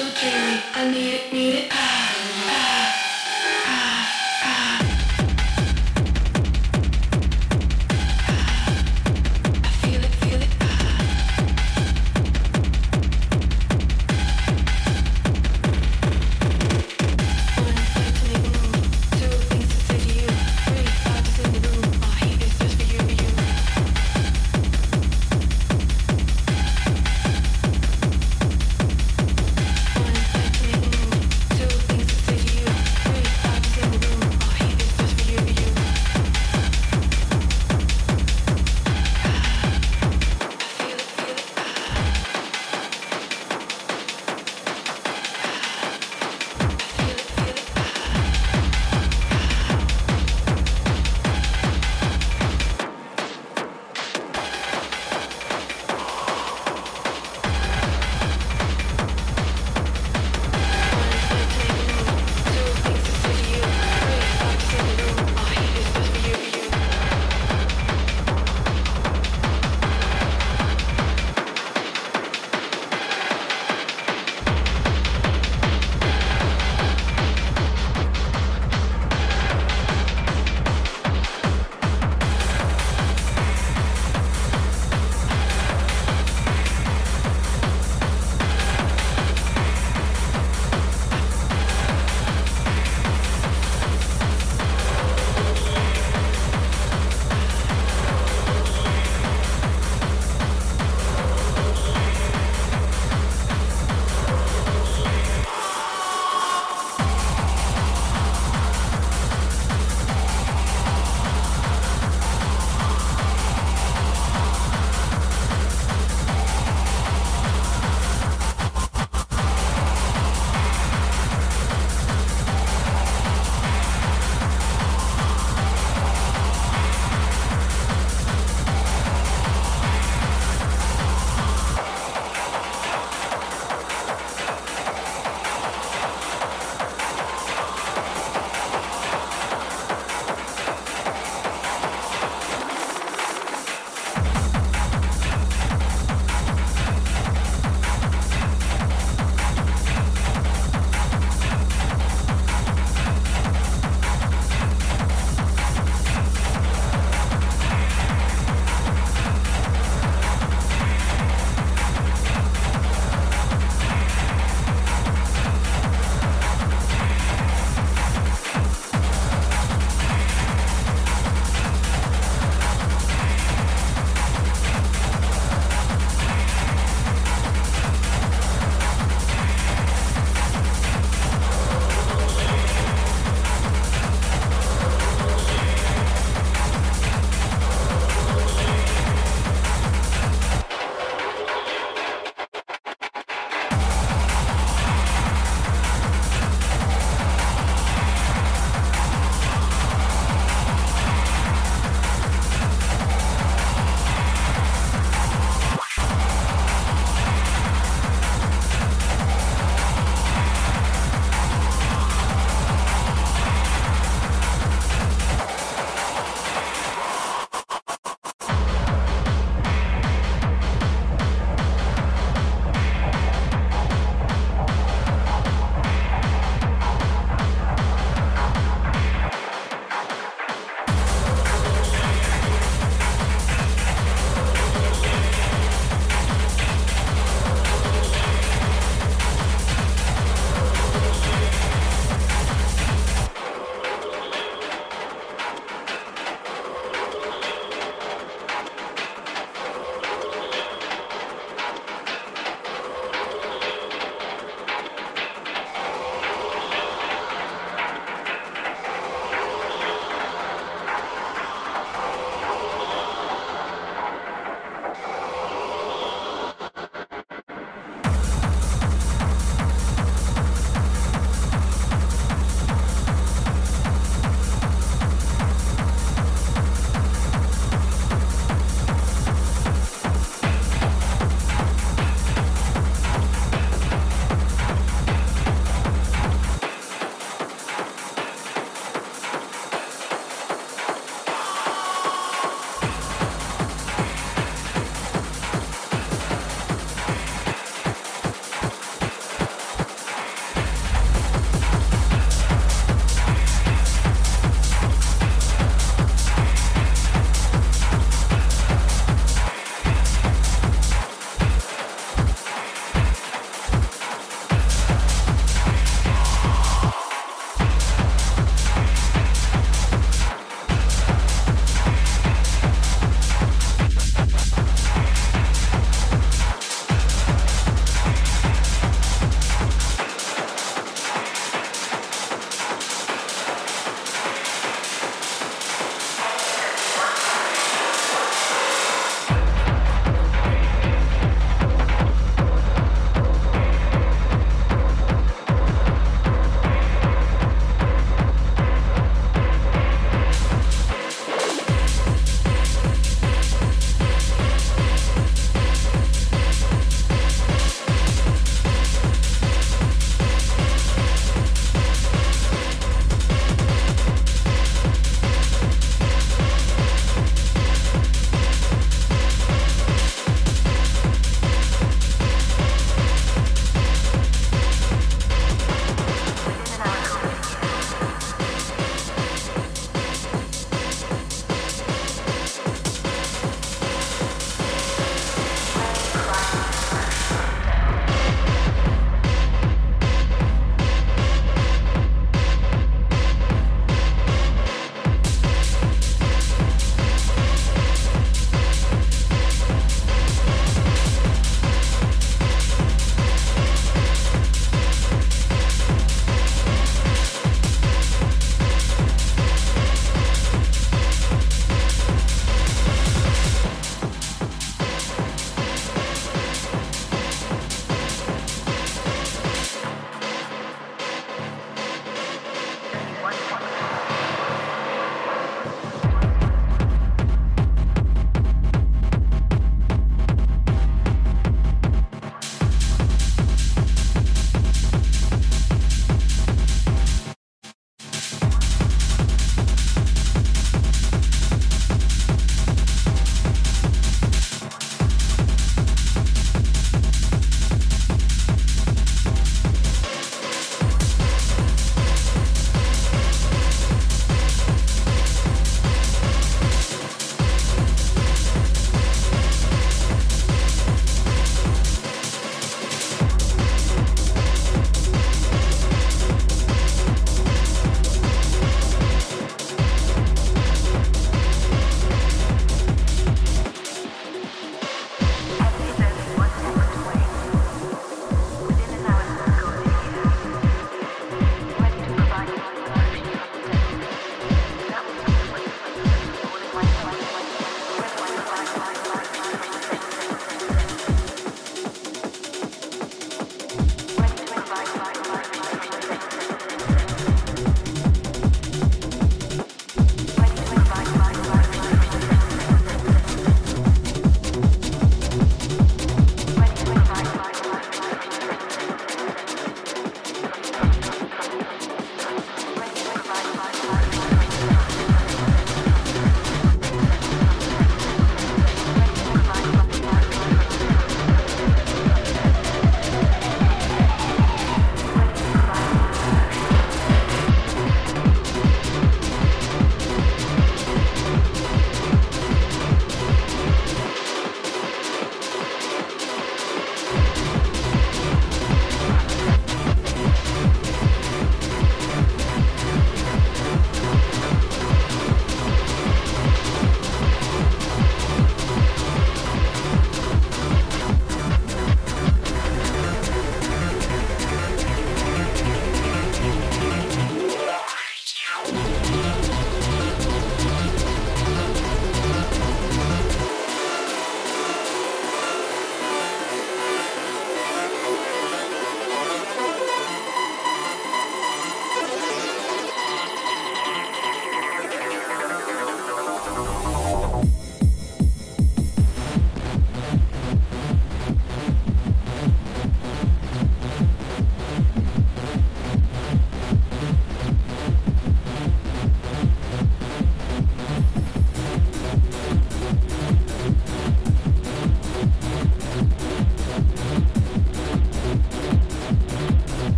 Two need it, say to you.